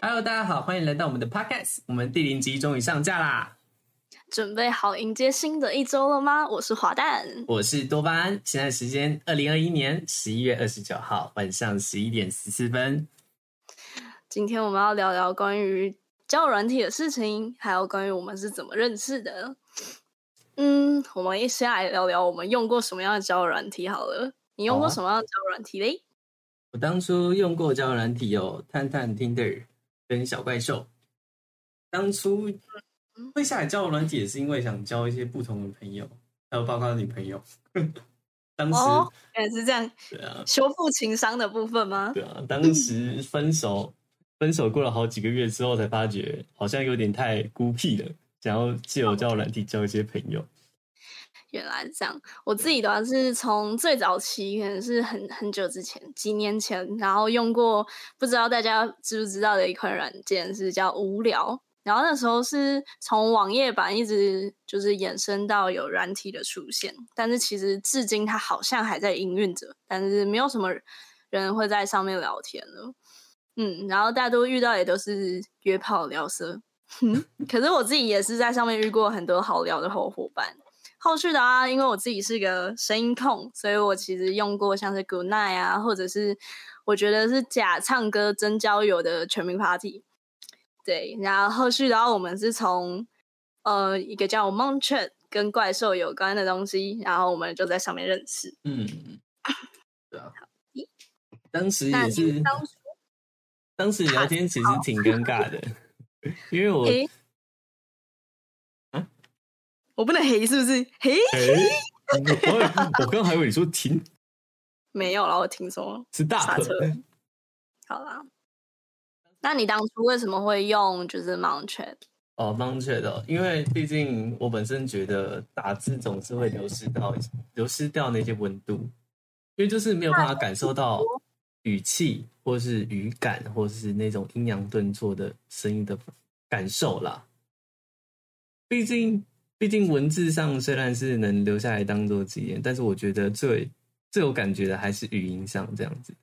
Hello，大家好，欢迎来到我们的 Podcast，我们第零集终于上架啦！准备好迎接新的一周了吗？我是华蛋，我是多巴胺，现在时间二零二一年十一月二十九号晚上十一点十四分。今天我们要聊聊关于交友软体的事情，还有关于我们是怎么认识的。嗯，我们一先来聊聊我们用过什么样的交友软体好了。你用过什么样的交友软体嘞？我当初用过交友软体有探探、Tinder 跟小怪兽。当初会下载交友软体也是因为想交一些不同的朋友，还有包括女朋友。当时也是这样，对啊，修复情商的部分吗？对啊，当时分手。分手过了好几个月之后，才发觉好像有点太孤僻了，想要借由交友软体交一些朋友。原来这样，我自己的话是从最早期，可能是很很久之前，几年前，然后用过，不知道大家知不知道的一款软件是叫无聊。然后那时候是从网页版一直就是衍生到有软体的出现，但是其实至今它好像还在营运着，但是没有什么人会在上面聊天了。嗯，然后大家都遇到也都是约炮聊色，可是我自己也是在上面遇过很多好聊的好伙伴。后续的啊，因为我自己是个声音控，所以我其实用过像是 Good Night 啊，或者是我觉得是假唱歌真交友的全民 Party。对，然后后续的话，我们是从呃一个叫 m o n t r e 跟怪兽有关的东西，然后我们就在上面认识。嗯，对啊。当时也是。当时聊天其实挺尴尬的，因为我，啊，我不能黑是不是？黑，我刚还以为你说停，没有了，我听说是大车。好啦，那你当初为什么会用就是 Mount Chat？哦，Mount Chat 的，因为毕竟我本身觉得打字总是会流失到流失掉那些温度，因为就是没有办法感受到。语气，或是语感，或是那种阴阳顿挫的声音的感受啦。毕竟，毕竟文字上虽然是能留下来当做纪念，但是我觉得最最有感觉的还是语音上这样子。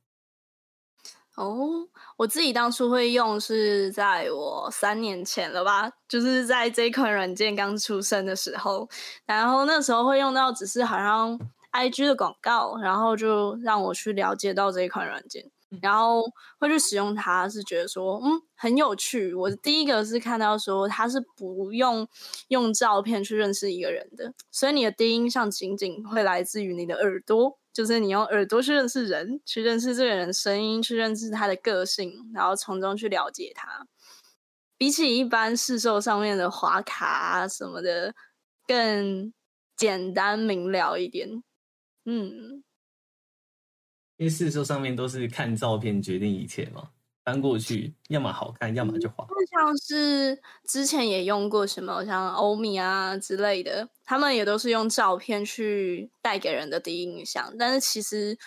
哦，我自己当初会用是在我三年前了吧，就是在这款软件刚出生的时候，然后那时候会用到，只是好像。I G 的广告，然后就让我去了解到这一款软件，然后会去使用它，是觉得说，嗯，很有趣。我第一个是看到说，它是不用用照片去认识一个人的，所以你的第一印象仅仅会来自于你的耳朵，就是你用耳朵去认识人，去认识这个人声音，去认识他的个性，然后从中去了解他。比起一般市售上面的滑卡什么的，更简单明了一点。嗯，因为事实上面都是看照片决定一切嘛，翻过去要么好看，要么就滑。像是之前也用过什么像欧米啊之类的，他们也都是用照片去带给人的第一印象。但是其实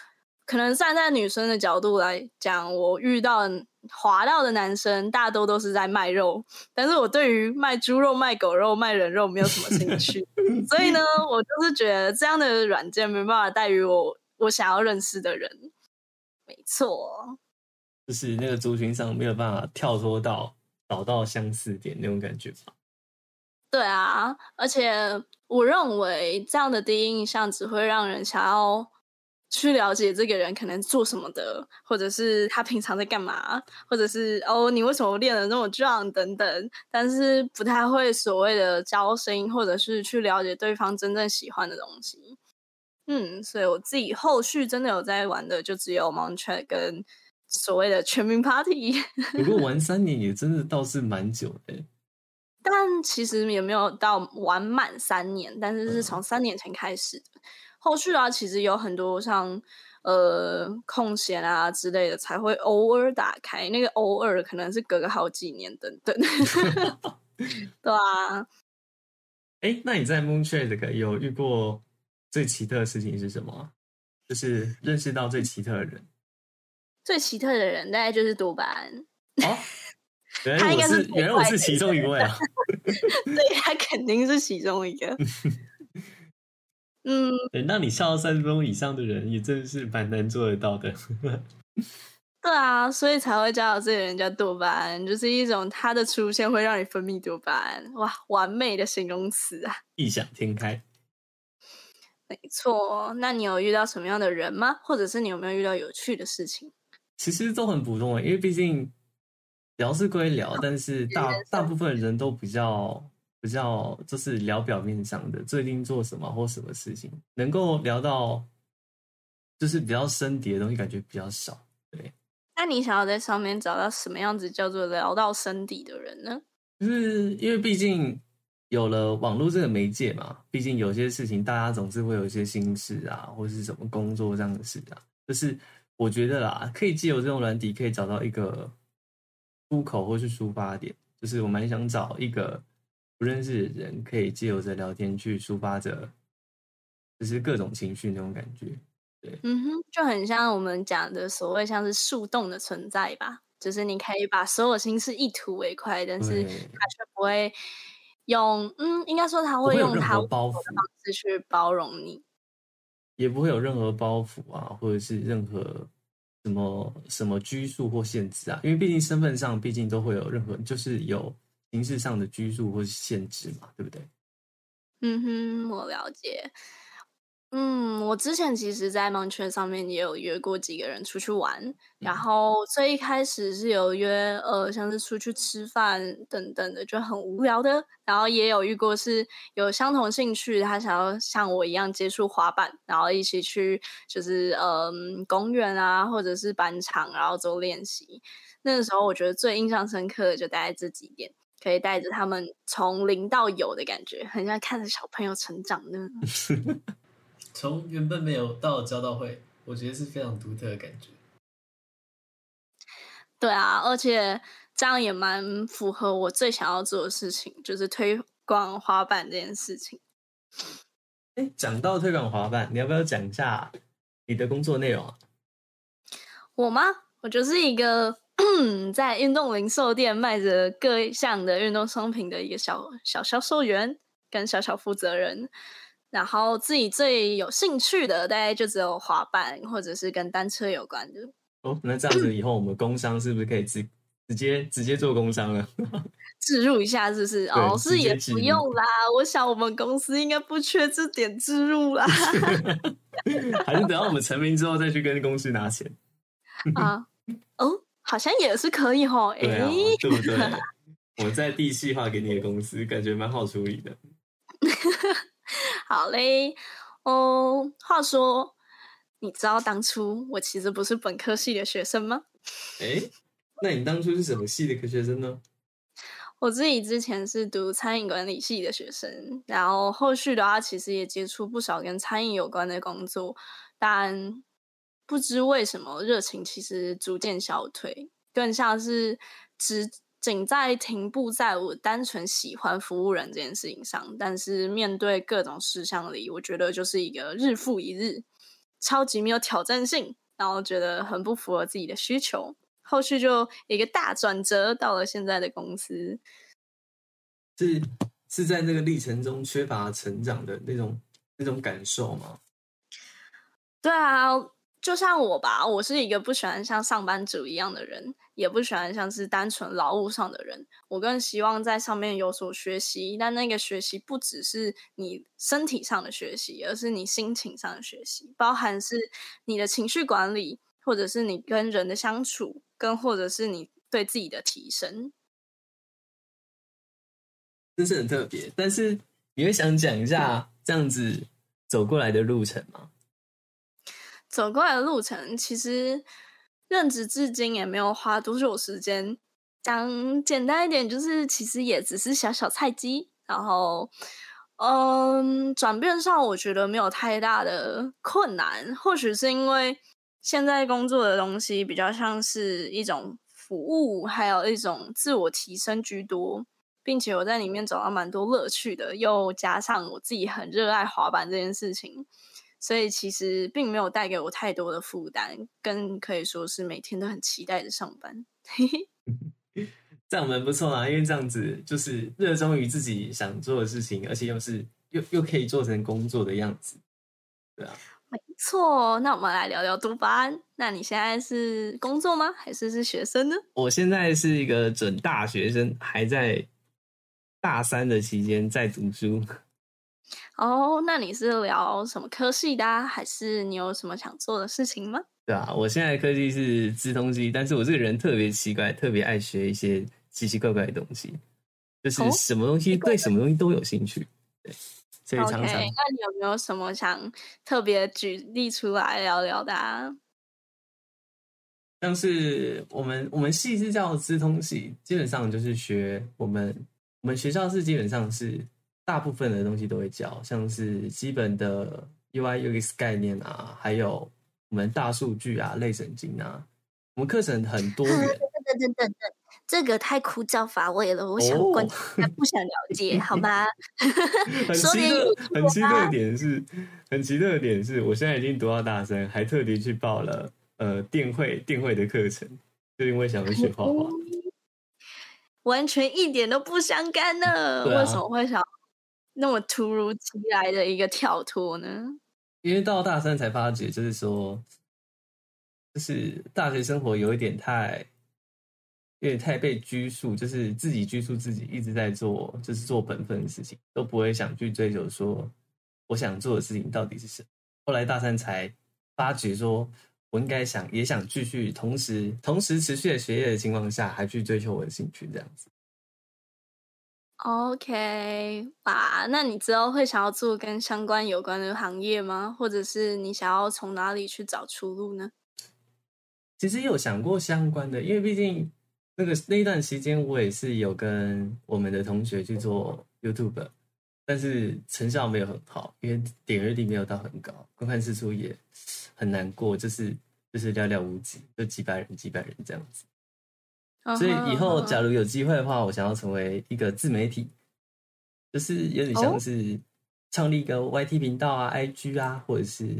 可能站在女生的角度来讲，我遇到。滑到的男生大多都是在卖肉，但是我对于卖猪肉、卖狗肉、卖人肉没有什么兴趣，所以呢，我就是觉得这样的软件没办法带于我我想要认识的人。没错，就是那个族群上没有办法跳脱到找到相似点那种感觉吧。对啊，而且我认为这样的第一印象只会让人想要。去了解这个人可能做什么的，或者是他平常在干嘛，或者是哦，你为什么练的那么壮等等，但是不太会所谓的交心，或者是去了解对方真正喜欢的东西。嗯，所以我自己后续真的有在玩的，就只有 m o n t r e 跟所谓的全民 Party。不过玩 三年也真的倒是蛮久的，但其实也没有到玩满三年，但是是从三年前开始的。后续啊，其实有很多像呃空闲啊之类的，才会偶尔打开。那个偶尔可能是隔个好几年等等，对啊。哎，那你在 Moonshade 这个有遇过最奇特的事情是什么？就是认识到最奇特的人。最奇特的人大概就是多巴胺。哦，原来 我是原来我是其中一位啊。对他肯定是其中一个。嗯，对，那你笑到三十分钟以上的人，也真的是蛮难做得到的。对啊，所以才会叫这个人叫多巴胺，就是一种它的出现会让你分泌多巴胺，哇，完美的形容词啊！异想天开，没错。那你有遇到什么样的人吗？或者是你有没有遇到有趣的事情？其实都很普通，因为毕竟聊是归聊，但是大大部分人都比较比较就是聊表面上的，最近做什么或什么事情，能够聊到就是比较深底的东西，感觉比较少。对。那你想要在上面找到什么样子叫做聊到深底的人呢？就是因为毕竟有了网络这个媒介嘛，毕竟有些事情大家总是会有一些心事啊，或是什么工作这样的事啊。就是我觉得啦，可以借由这种软底，可以找到一个出口或是出发点。就是我蛮想找一个不认识的人，可以借由着聊天去抒发着，就是各种情绪那种感觉。对嗯哼，就很像我们讲的所谓像是树洞的存在吧，就是你可以把所有心事一吐为快，但是他却不会用，嗯，应该说他会用他包袱的方式去包容你，也不会有任何包袱啊，或者是任何什么什么拘束或限制啊，因为毕竟身份上毕竟都会有任何，就是有形式上的拘束或是限制嘛，对不对？嗯哼，我了解。嗯，我之前其实，在盲圈上面也有约过几个人出去玩，然后最一开始是有约，呃，像是出去吃饭等等的，就很无聊的。然后也有遇过是有相同兴趣，他想要像我一样接触滑板，然后一起去就是嗯公园啊，或者是板场，然后做练习。那个时候我觉得最印象深刻的就大概这几点，可以带着他们从零到有的感觉，很像看着小朋友成长呢。从原本没有到交到会，我觉得是非常独特的感觉。对啊，而且这样也蛮符合我最想要做的事情，就是推广滑板这件事情。哎，讲到推广滑板，你要不要讲一下你的工作内容啊？我吗？我就是一个 在运动零售店卖着各项的运动商品的一个小小销售员跟小小负责人。然后自己最有兴趣的，大概就只有滑板或者是跟单车有关的。哦，那这样子以后我们工商是不是可以直直接直接做工商了？置入一下是不是？哦，是也不用啦。我想我们公司应该不缺这点置入啦。还是等到我们成名之后再去跟公司拿钱啊？哦，好像也是可以哦。哎，对不对？我在地细化给你的公司，感觉蛮好处理的。好嘞，哦，话说，你知道当初我其实不是本科系的学生吗？哎，那你当初是什么系的学生呢？我自己之前是读餐饮管理系的学生，然后后续的话，其实也接触不少跟餐饮有关的工作，但不知为什么热情其实逐渐消退，更像是只。仅在停步在我单纯喜欢服务人这件事情上，但是面对各种事项里，我觉得就是一个日复一日，超级没有挑战性，然后觉得很不符合自己的需求。后续就一个大转折，到了现在的公司，是是在那个历程中缺乏成长的那种那种感受吗？对啊。就像我吧，我是一个不喜欢像上班族一样的人，也不喜欢像是单纯劳务上的人。我更希望在上面有所学习，但那个学习不只是你身体上的学习，而是你心情上的学习，包含是你的情绪管理，或者是你跟人的相处，跟或者是你对自己的提升。真是很特别，但是你会想讲一下这样子走过来的路程吗？走过来的路程，其实任职至今也没有花多久时间。讲简单一点，就是其实也只是小小菜鸡。然后，嗯，转变上我觉得没有太大的困难。或许是因为现在工作的东西比较像是一种服务，还有一种自我提升居多，并且我在里面找到蛮多乐趣的。又加上我自己很热爱滑板这件事情。所以其实并没有带给我太多的负担，更可以说是每天都很期待的上班。这样蛮不错啊，因为这样子就是热衷于自己想做的事情，而且又是又又可以做成工作的样子，对啊，没错。那我们来聊聊读班。那你现在是工作吗？还是是学生呢？我现在是一个准大学生，还在大三的期间在读书。哦，那你是聊什么科系的？还是你有什么想做的事情吗？对啊，我现在科技是资通系，但是我这个人特别奇怪，特别爱学一些奇奇怪怪的东西，就是什么东西对什么东西都有兴趣。对，所以常常。那你有没有什么想特别举例出来聊聊的？啊？像是我们我们系是叫资通系，基本上就是学我们我们学校是基本上是。大部分的东西都会教，像是基本的 UI UX 概念啊，还有我们大数据啊、类神经啊，我们课程很多元。等等等等，这个太枯燥乏味了，我想观众不想了解，好吗？很奇特，很奇特的点是，很奇特的点是我现在已经读到大三，还特地去报了呃电绘电绘的课程，就因为想要学画画，完全一点都不相干呢。为什么会想？那么突如其来的一个跳脱呢？因为到大三才发觉，就是说，就是大学生活有一点太，有点太被拘束，就是自己拘束自己，一直在做，就是做本分的事情，都不会想去追求说我想做的事情到底是什么。后来大三才发觉，说我应该想，也想继续，同时同时持续的学业的情况下，还去追求我的兴趣，这样子。OK，哇，那你之后会想要做跟相关有关的行业吗？或者是你想要从哪里去找出路呢？其实有想过相关的，因为毕竟那个那段时间，我也是有跟我们的同学去做 YouTube，但是成效没有很好，因为点阅率没有到很高，观看次数也很难过，就是就是寥寥无几，就几百人、几百人这样子。所以以后假如有机会的话，我想要成为一个自媒体，就是有点像是创立一个 YT 频道啊、IG 啊，或者是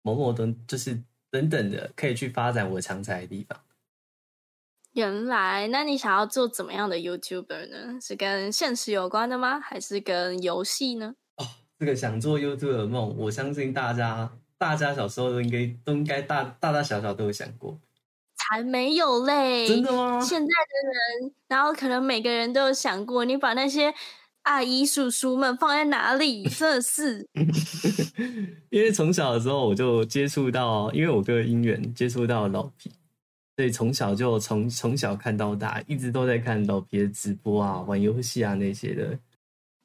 某某等，就是等等的，可以去发展我长才的地方。原来，那你想要做怎么样的 YouTuber 呢？是跟现实有关的吗？还是跟游戏呢？哦，这个想做 YouTuber 的梦，我相信大家大家小时候都应该都应该大大大小小都有想过。才没有嘞！真的吗？现在的人，然后可能每个人都有想过，你把那些阿姨叔叔们放在哪里？真的是，因为从小的时候我就接触到，因为我哥姻缘接触到老皮，所以从小就从从小看到大，一直都在看老皮的直播啊、玩游戏啊那些的。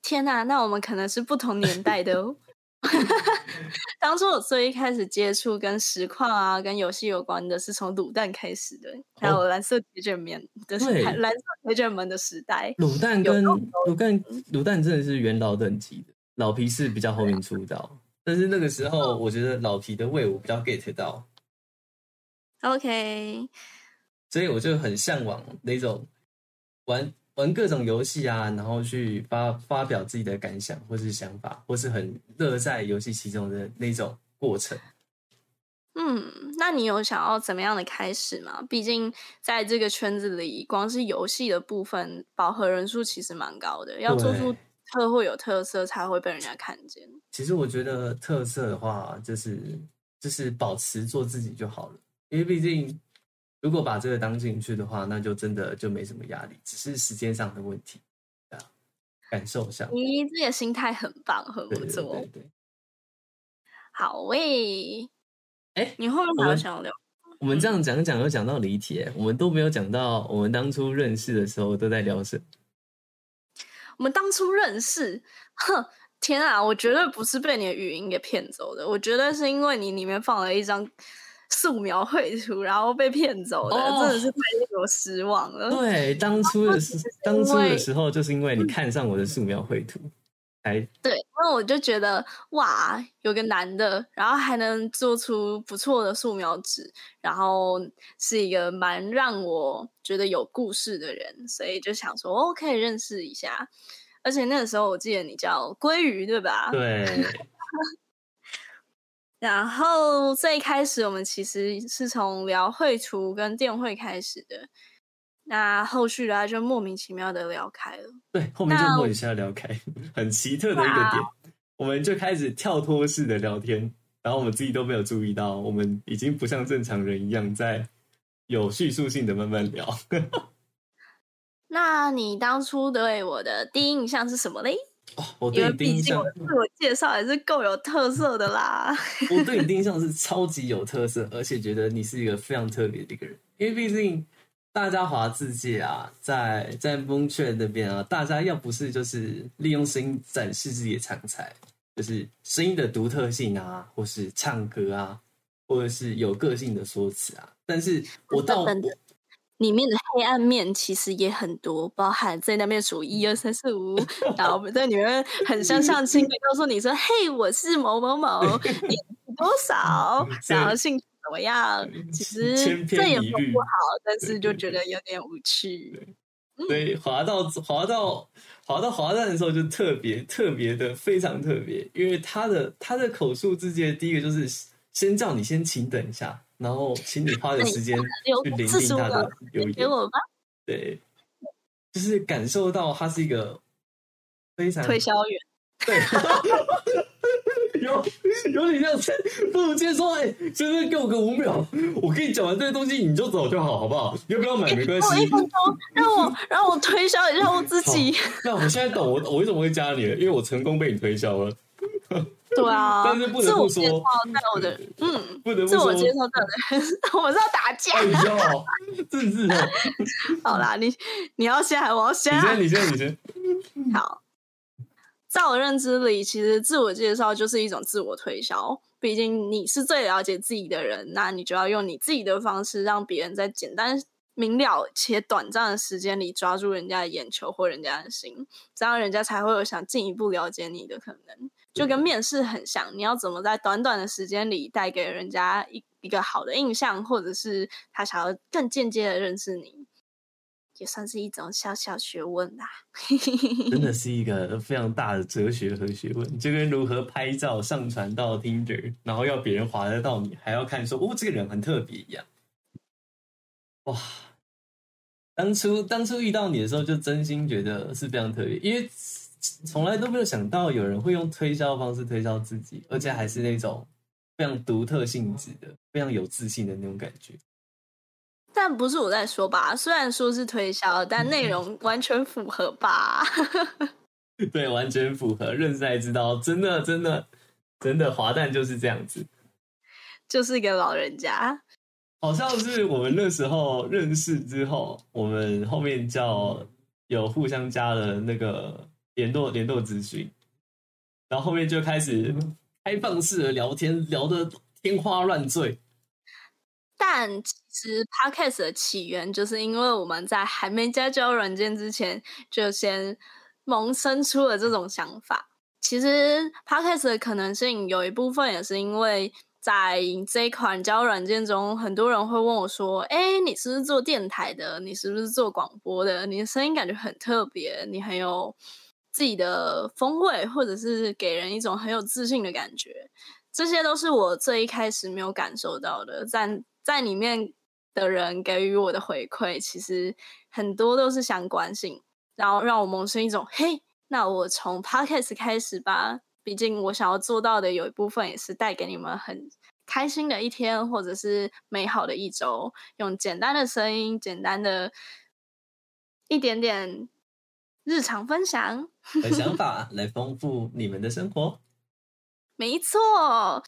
天哪，那我们可能是不同年代的哦。当初我最一开始接触跟实况啊、跟游戏有关的，是从卤蛋开始的，还有蓝色铁卷门的蓝色铁卷门的时代。卤蛋跟卤蛋卤蛋真的是元老等级的，老皮是比较后面出道，但是那个时候我觉得老皮的味我比较 get 到。OK，所以我就很向往那种玩。玩各种游戏啊，然后去发发表自己的感想或是想法，或是很乐在游戏其中的那种过程。嗯，那你有想要怎么样的开始吗？毕竟在这个圈子里，光是游戏的部分饱和人数其实蛮高的，要做出特会有特色才会被人家看见。其实我觉得特色的话，就是就是保持做自己就好了，因为毕竟。如果把这个当进去的话，那就真的就没什么压力，只是时间上的问题啊，感受上。你这个心态很棒，很不错。对对。好喂，哎，你后面还有想要聊？我们这样讲讲又讲到离题，我们都没有讲到我们当初认识的时候都在聊什么。我们当初认识，哼，天啊，我绝对不是被你的语音给骗走的，我觉得是因为你里面放了一张。素描绘图，然后被骗走的，真的是太令我失望了。对，当初的时，当初的时候，就是因为你看上我的素描绘图，哎，对，那我就觉得哇，有个男的，然后还能做出不错的素描纸，然后是一个蛮让我觉得有故事的人，所以就想说，哦，可以认识一下。而且那个时候，我记得你叫鲑鱼，对吧？对。然后最开始我们其实是从聊绘图跟电绘开始的，那后续呢就莫名其妙的聊开了。对，后面就莫名其妙聊开，很奇特的一个点，我们就开始跳脱式的聊天，然后我们自己都没有注意到，我们已经不像正常人一样在有叙述性的慢慢聊。那你当初对我的第一印象是什么嘞？哦，我对你第一印象自我介绍也是够有特色的啦。我对你印象是超级有特色，而且觉得你是一个非常特别的一个人。因为毕竟大家华字界啊，在在蒙圈那边啊，大家要不是就是利用声音展示自己的长才，就是声音的独特性啊，或是唱歌啊，或者是有个性的说辞啊。但是我到里面的黑暗面其实也很多，包含在那边数一二三四五，然后我们在里面很像相亲 的告诉你说：“嘿，我是某某某，年纪多少，然后姓怎么样。”其实这也不不好，但是就觉得有点无趣。所以滑到滑到滑到滑蛋的时候，就特别特别的非常特别，因为他的他的口述之间，第一个就是先叫你先请等一下，然后请你花点时间 留去聆听他的留言，给我吧，对，就是感受到他是一个非常推销员。对，有有点像是，不如直接说，哎、先生给我个五秒，我跟你讲完这些东西你就走就好，好不好？要不要买没关系。我一分钟，让我让我推销一下我自己。那我现在懂我我为什么会加你了，因为我成功被你推销了。对啊，但是不自得不说我介绍在我的 嗯，不得不说，自我介绍在我的，我们是要打架。哎呦，真是哦！好啦，你你要先还我要先啊？你先，你先，你先。好，在我认知里，其实自我介绍就是一种自我推销。毕竟你是最了解自己的人，那你就要用你自己的方式，让别人在简单明了且短暂的时间里抓住人家的眼球或人家的心，这样人家才会有想进一步了解你的可能。就跟面试很像，你要怎么在短短的时间里带给人家一一个好的印象，或者是他想要更间接的认识你，也算是一种小小学问啦。真的是一个非常大的哲学和学问，就跟如何拍照上传到 Tinder，然后要别人划得到你，还要看说哦这个人很特别一样。哇！当初当初遇到你的时候，就真心觉得是非常特别，因为从来都没有想到有人会用推销方式推销自己，而且还是那种非常独特性质的、非常有自信的那种感觉。但不是我在说吧？虽然说是推销，但内容完全符合吧？对，完全符合，认识才知道，真的真的真的滑蛋就是这样子。就是一个老人家，好像是我们那时候认识之后，我们后面叫有互相加了那个联络联络资讯，然后后面就开始开放式的聊天，聊得天花乱坠。但其实 podcast 的起源就是因为我们在还没加交友软件之前，就先萌生出了这种想法。其实 podcast 的可能性有一部分也是因为在这一款交友软件中，很多人会问我说：“哎，你是不是做电台的？你是不是做广播的？你的声音感觉很特别，你很有自己的风味，或者是给人一种很有自信的感觉。”这些都是我最一开始没有感受到的，在在里面的人给予我的回馈，其实很多都是相关性，然后让我萌生一种嘿，那我从 podcast 开始吧。毕竟我想要做到的有一部分也是带给你们很开心的一天，或者是美好的一周，用简单的声音、简单的一点点日常分享。和想法来丰富你们的生活。没错，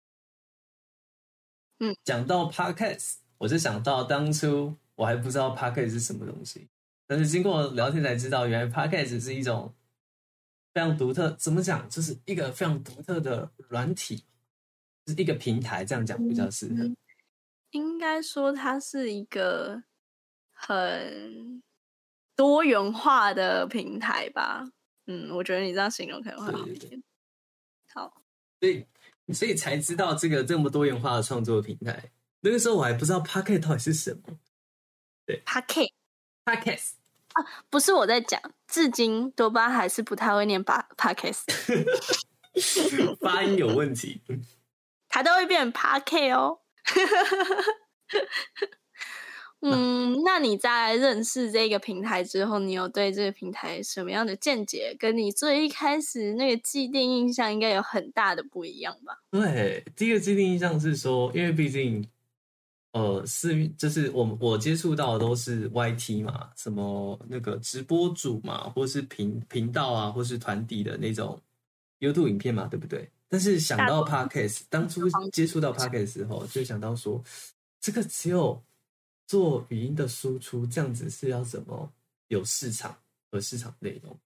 嗯讲到 podcast，我就想到当初我还不知道 podcast 是什么东西，但是经过聊天才知道，原来 podcast 是一种非常独特，怎么讲，就是一个非常独特的软体，就是一个平台，这样讲比较适合。嗯应该说它是一个很多元化的平台吧。嗯，我觉得你这样形容可能会好一点。好，所以所以才知道这个这么多元化的创作平台。那个时候我还不知道 podcast 到底是什么对 p a k e，podcast 不是我在讲，至今多巴还是不太会念 podcast，发音有问题。它都会变 p a k e 哦。嗯，那你在认识这个平台之后，你有对这个平台什么样的见解？跟你最一开始那个既定印象应该有很大的不一样吧？对，第一个既定印象是说，因为毕竟，呃，是就是我我接触到的都是 YT 嘛，什么那个直播主嘛，或是频频道啊，或是团体的那种 YouTube 影片嘛，对不对？但是想到 Podcast，当初接触到 Podcast 时候，就想到说，这个只有。做语音的输出，这样子是要怎么有市场和市场内容？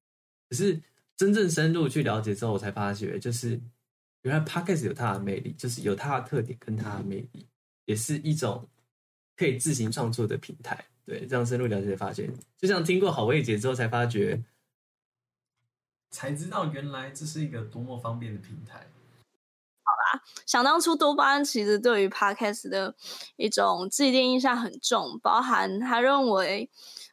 可是真正深入去了解之后，我才发觉，就是原来 Podcast 有它的魅力，就是有它的特点跟它的魅力，也是一种可以自行创作的平台。对，这样深入了解，发现就像听过好味姐之后，才发觉，才知道原来这是一个多么方便的平台。想当初，多巴胺其实对于 podcast 的一种既定印象很重，包含他认为，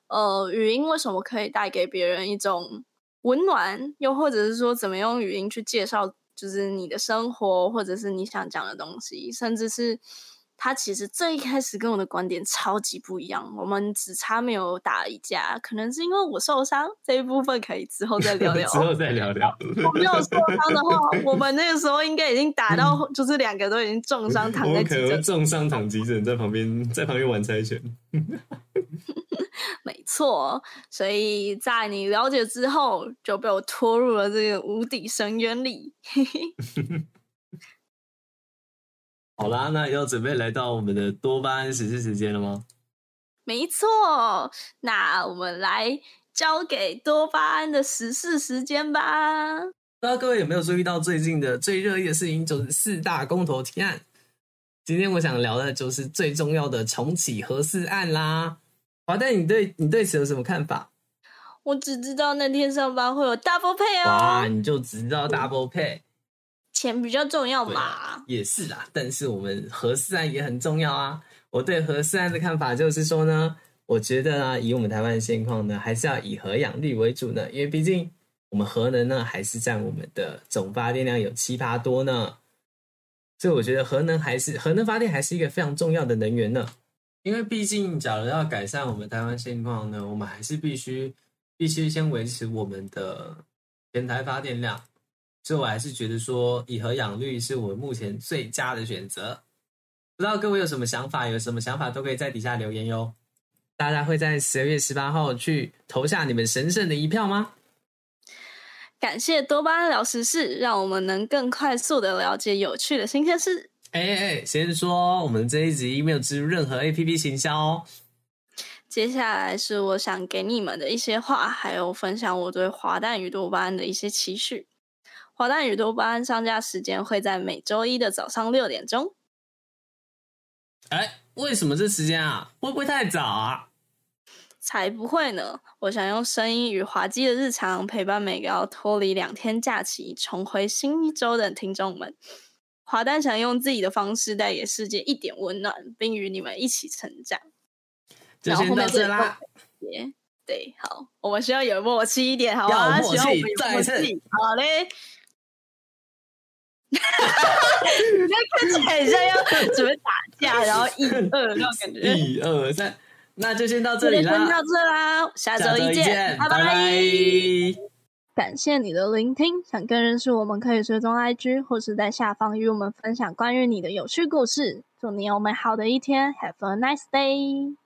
呃，语音为什么可以带给别人一种温暖，又或者是说，怎么用语音去介绍，就是你的生活，或者是你想讲的东西，甚至是。他其实最一开始跟我的观点超级不一样，我们只差没有打一架，可能是因为我受伤这一部分可以之后再聊聊。之后再聊聊。我没有受伤的话，我们那个时候应该已经打到，就是两个都已经重伤躺在急诊。重伤躺急诊，在旁边在旁边玩猜拳。没错，所以在你了解之后，就被我拖入了这个无底深渊里。好啦，那要准备来到我们的多巴胺实施时间了吗？没错，那我们来交给多巴胺的实事时间吧。不知道各位有没有注意到最近的最热议的事情，就是四大公投提案。今天我想聊的就是最重要的重启核四案啦。华丹，你对你对此有什么看法？我只知道那天上班会有 double pay 哦。哇，你就只知道 double pay。钱比较重要嘛，也是啦。但是我们核四案也很重要啊。我对核四案的看法就是说呢，我觉得呢，以我们台湾的现况呢，还是要以核养绿为主呢。因为毕竟我们核能呢，还是占我们的总发电量有七八多呢。所以我觉得核能还是核能发电还是一个非常重要的能源呢。因为毕竟，假如要改善我们台湾现况呢，我们还是必须必须先维持我们的全台发电量。所以，我还是觉得说，以和养绿是我目前最佳的选择。不知道各位有什么想法？有什么想法都可以在底下留言哟。大家会在十二月十八号去投下你们神圣的一票吗？感谢多巴胺聊时事，让我们能更快速的了解有趣的新鲜事。哎哎，先说我们这一集没有植入任何 A P P 行销哦。接下来是我想给你们的一些话，还有分享我对华诞与多巴胺的一些期许。华诞与多巴胺上架时间会在每周一的早上六点钟。哎，为什么这时间啊？会不会太早啊？才不会呢！我想用声音与滑稽的日常陪伴每个要脱离两天假期、重回新一周的听众们。华诞想用自己的方式带给世界一点温暖，并与你们一起成长。就先到这啦。对，好，我们需要有默契一点，好吗？要默契，再次，好嘞。哈哈，你看起来像要准备打架，然后一二那种感觉。一二三，那就先到这里啦，先到这啦，下周一见，拜拜。感谢你的聆听，想更认识我们，可以追踪 IG，或是在下方与我们分享关于你的有趣故事。祝你有美好的一天，Have a nice day。